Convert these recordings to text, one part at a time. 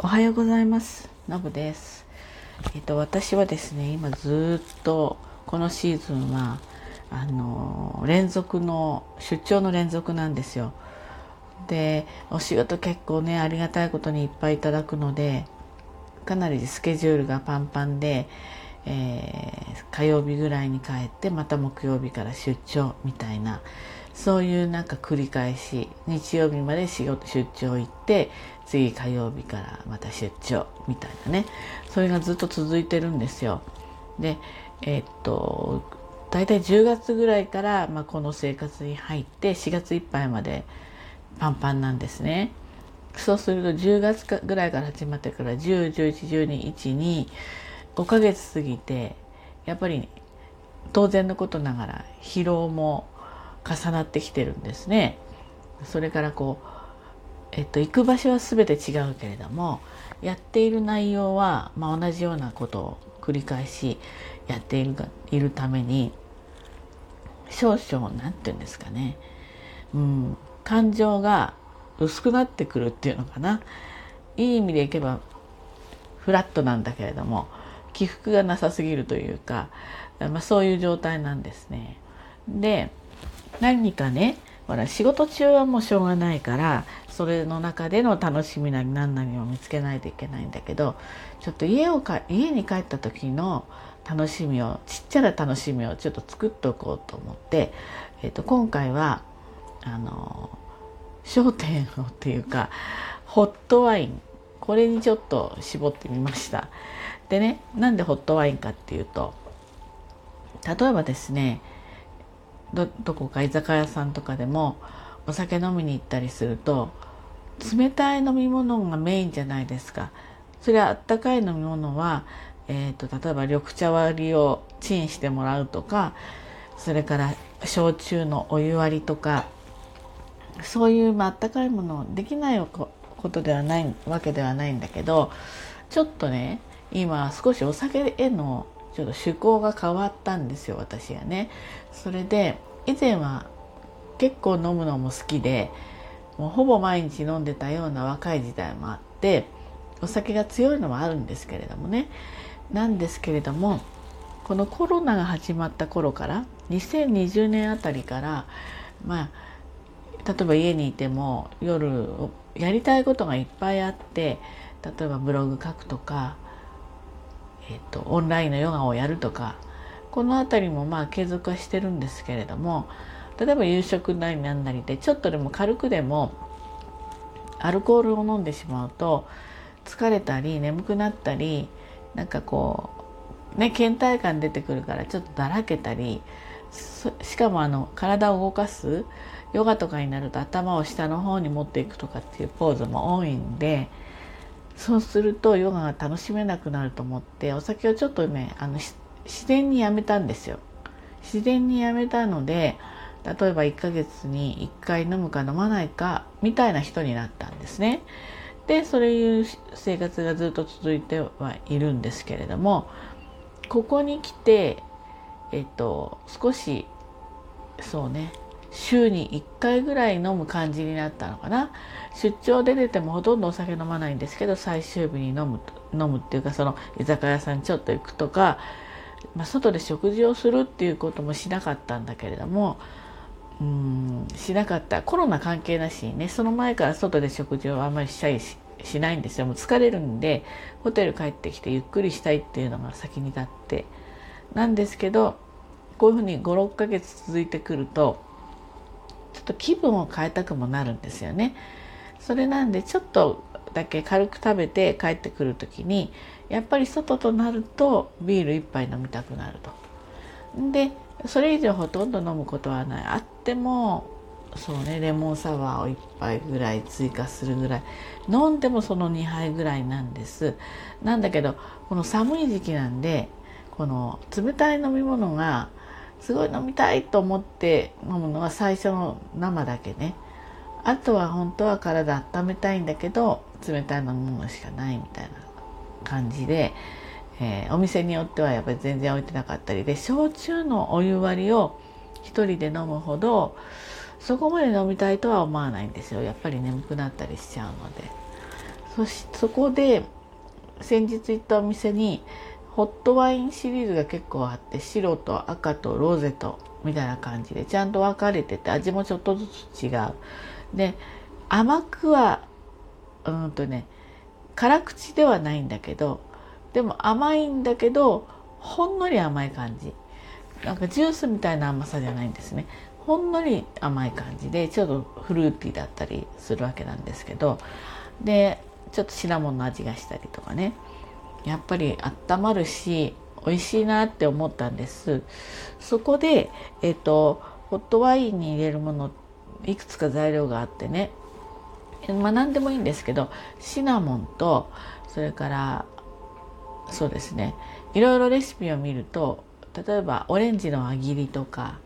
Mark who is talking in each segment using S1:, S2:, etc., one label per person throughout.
S1: おはようございます。のぶです。えっと私はですね今ずっとこのシーズンはあの連続の出張の連続なんですよ。でお仕事結構ねありがたいことにいっぱいいただくのでかなりスケジュールがパンパンで、えー、火曜日ぐらいに帰ってまた木曜日から出張みたいなそういうなんか繰り返し日曜日まで仕事出張行って次火曜日からまた出張みたいなねそれがずっと続いてるんですよ。でえー、っと大体10月ぐらいから、まあ、この生活に入って4月いっぱいまでパンパンなんですね。そうすると10月ぐらいから始まってから10、11、12、1、2、5ヶ月過ぎてやっぱり当然のことながら疲労も重なってきてるんですね。それからこう、えっと、行く場所は全て違うけれどもやっている内容は、まあ、同じようなことを繰り返しやっているいるために少々何て言うんですかね、うん、感情が薄くなってくるっていうのかないい意味でいけばフラットなんだけれども起伏がなさすぎるというか、まあ、そういう状態なんですね。で何かねほら仕事中はもうしょうがないからそれの中での楽しみなり何なりを見つけないといけないんだけどちょっと家をか家に帰った時の楽しみをちっちゃな楽しみをちょっと作っておこうと思って、えー、と今回はあの焦点をっていうかホットワインこれにちょっと絞ってみました。でねなんでホットワインかっていうと例えばですねどどこか居酒屋さんとかでもお酒飲みに行ったりすると冷たい飲み物がメインじゃないですか。それはあったかい飲み物は、えーと、例えば緑茶割りをチンしてもらうとかそれから焼酎のお湯割りとかそういう、あったかいものできないことではないわけではないんだけどちょっとね今少しお酒へのちょっと趣向が変わったんですよ私がね。それで以前は結構飲むのも好きでもうほぼ毎日飲んでたような若い時代もあってお酒が強いのもあるんですけれどもねなんですけれどもこのコロナが始まった頃から2020年あたりからまあ例えば家にいても夜やりたいことがいっぱいあって例えばブログ書くとかえっと、オンラインのヨガをやるとかこの辺りもまあ継続はしてるんですけれども例えば夕食なりなんなりでちょっとでも軽くでもアルコールを飲んでしまうと疲れたり眠くなったりなんかこうね倦怠感出てくるからちょっとだらけたりしかもあの体を動かすヨガとかになると頭を下の方に持っていくとかっていうポーズも多いんでそうするとヨガが楽しめなくなると思ってお酒をちょっとねあの自然にやめたんですよ。自然にやめたので例えば1ヶ月に1回飲むか飲まないかみたいな人になったんですね。でそういう生活がずっと続いてはいるんですけれどもここに来てえっと少しそうね週に1回ぐらい飲む感じになったのかな。出張で出てもほとんどお酒飲まないんですけど最終日に飲む飲むっていうかその居酒屋さんちょっと行くとか、まあ、外で食事をするっていうこともしなかったんだけれどもうんしなかった。コロナ関係なしにねその前から外で食事をあんまりしたりししないんですよ。もう疲れるんでホテル帰ってきてゆっくりしたいっていうのが先に立って。なんですけどこういうふうに56ヶ月続いてくるとちょっと気分を変えたくもなるんですよね。それなんでちょっとだけ軽く食べて帰ってくる時にやっぱり外となるとビール1杯飲みたくなると。でそれ以上ほとんど飲むことはないあってもそうねレモンサワーを1杯ぐらい追加するぐらい飲んでもその2杯ぐらいなんですなんだけどこの寒い時期なんでこの冷たい飲み物がすごい飲みたいと思って飲むのは最初の生だけね。あとは本当は体温めたいんだけど冷たい飲み物しかないみたいな感じで、えー、お店によってはやっぱり全然置いてなかったり。で焼酎のお湯割りを一人で飲むほどそこまで飲みたいとは思わないんですよ。やっぱり眠くなったりしちゃうので。そしそこで先日行ったお店にホットワインシリーズが結構あって白と赤とロゼとみたいな感じでちゃんと分かれてて味もちょっとずつ違う。で甘くはうんとね辛口ではないんだけどでも甘いんだけどほんのり甘い感じ。なんかジュースみたいな甘さじゃないんですね。ほんのり甘い感じでちょっとフルーティーだったりするわけなんですけどでちょっとシナモンの味がしたりとかね。やっぱりあったまるし美味しいなって思ったんです。そこでえっ、ー、とホットワインに入れるものいくつか材料があってね。まあ何でもいいんですけどシナモンとそれからそうですね。いろいろレシピを見ると例えばオレンジの輪切りとか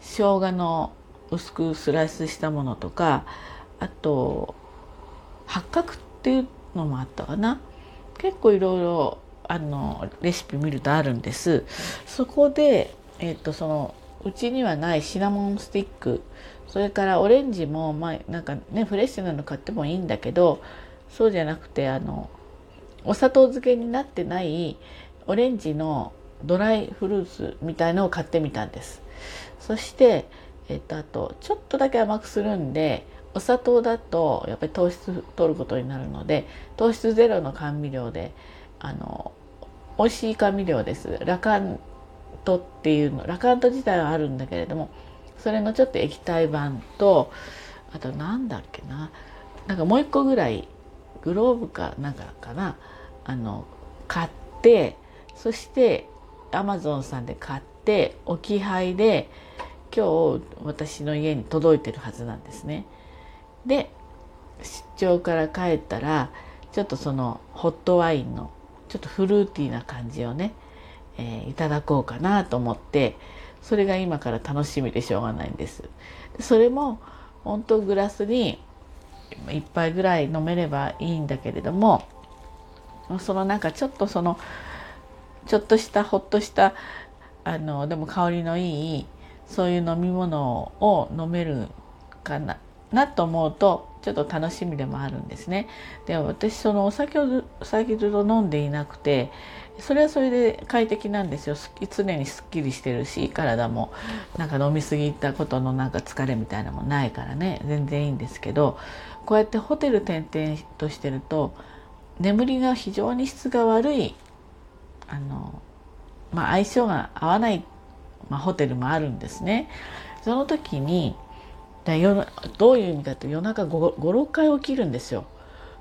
S1: 生姜の薄くスライスしたものとかあと八角っていうのもあったかな。結構いろいろあのレシピ見るとあるんです。そこで、えっとそのうちにはないシナモンスティック。それからオレンジもまあなんかねフレッシュなの買ってもいいんだけどそうじゃなくてあのお砂糖漬けになってないオレンジのドライフルーツみたいのを買ってみたんです。そしてえっとあとちょっとだけ甘くするんでお砂糖だとやっぱり糖質取ることになるので糖質ゼロの甘味料であの美味しい甘味料ですラカントっていうのラカント自体はあるんだけれどもそれのちょっと液体版とあとなんだっけななんかもう一個ぐらいグローブかなんかかなあの買ってそしてアマゾンさんで買って置き配で今日私の家に届いてるはずなんですね。で出張から帰ったらちょっとそのホットワインのちょっとフルーティーな感じをね、えー、いただこうかなと思ってそれが今から楽しみでしょうがないんです。それも本当グラスに1杯ぐらい飲めればいいんだけれどもそのなんかちょっとそのちょっとしたほっとしたあのでも香りのいいそういう飲み物を飲めるかななと思うとちょっと楽しみでもあるんですね。で私そのお酒を最近ずっと飲んでいなくてそれはそれで快適なんですよ常にすっきりしてるし体もなんか飲み過ぎたことのなんか疲れみたいなのもないからね全然いいんですけどこうやってホテル転々としてると眠りが非常に質が悪いあの、まあ、相性が合わない、まあ、ホテルもあるんですね。その時にだ夜どういう意味かというと夜中56回起きるんですよ。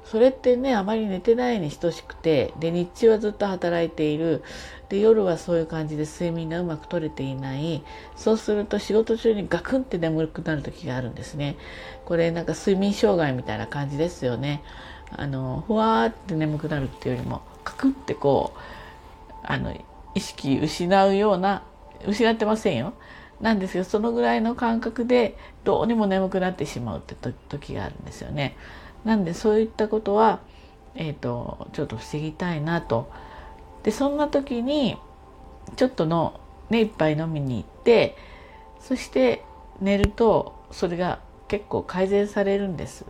S1: それってねあまり寝てないに等しくてで日中はずっと働いている。で夜はそういう感じで睡眠がうまく取れていない。そうすると仕事中にガクンって眠くなる時があるんですね。これなんか睡眠障害みたいな感じですよね。あのふわーって眠くなるっていうよりもカクってこうあの意識失うような失ってませんよ。なんですけどそのぐらいの感覚でどうにも眠くなってしまうって時があるんですよね。なんでそういったことは、えーと、ちょっと防ぎたいなと。でそんな時にちょっとの、ね、一杯飲みに行ってそして寝るとそれが結構改善されるんです。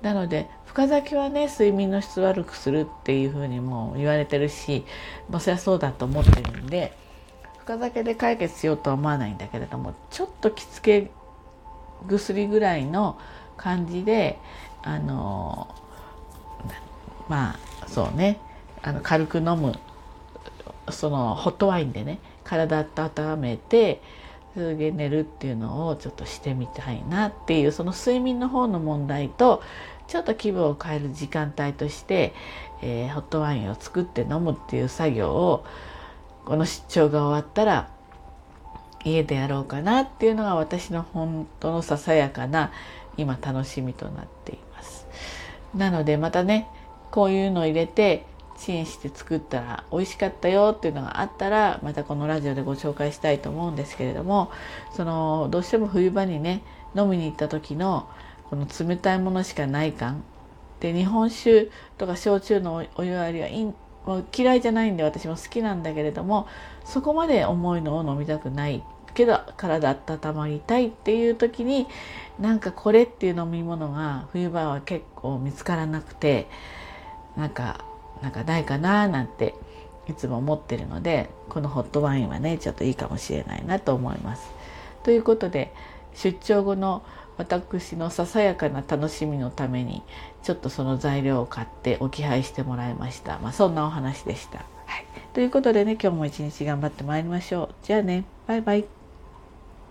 S1: なので深酒はね睡眠の質悪くするっていうふうにも言われてるし、まあ、そりゃそうだと思ってるんで深酒で解決しようとは思わないんだけれどもちょっと着付け薬ぐらいの感じであのまあそうね。あの軽く飲むそのホットワインでね体温めてそれで寝るっていうのをちょっとしてみたいなっていうその睡眠の方の問題とちょっと気分を変える時間帯として、えー、ホットワインを作って飲むっていう作業をこの出張が終わったら家でやろうかなっていうのが私の本当のささやかな今楽しみとなっています。なのでまたねこういうのを入れてチンして作ったら美味しかったよっていうのがあったらまたこのラジオでご紹介したいと思うんですけれどもそのどうしても冬場にね飲みに行った時のこの冷たいものしかない感で日本酒とか焼酎のお湯割りはい嫌いじゃないんで私も好きなんだけれどもそこまで重いのを飲みたくないけど体温まりたいっていう時になんかこれっていう飲み物が冬場は結構見つからなくてなんかなんかないかななんていつも思ってるのでこのホットワインはねちょっといいかもしれないなと思います。ということで出張後の私のささやかな楽しみのためにちょっとその材料を買って置き配してもらいました。まあ、そんなお話でした。はい、ということでね今日も一日頑張ってまいりましょう。じゃあねバイバイ。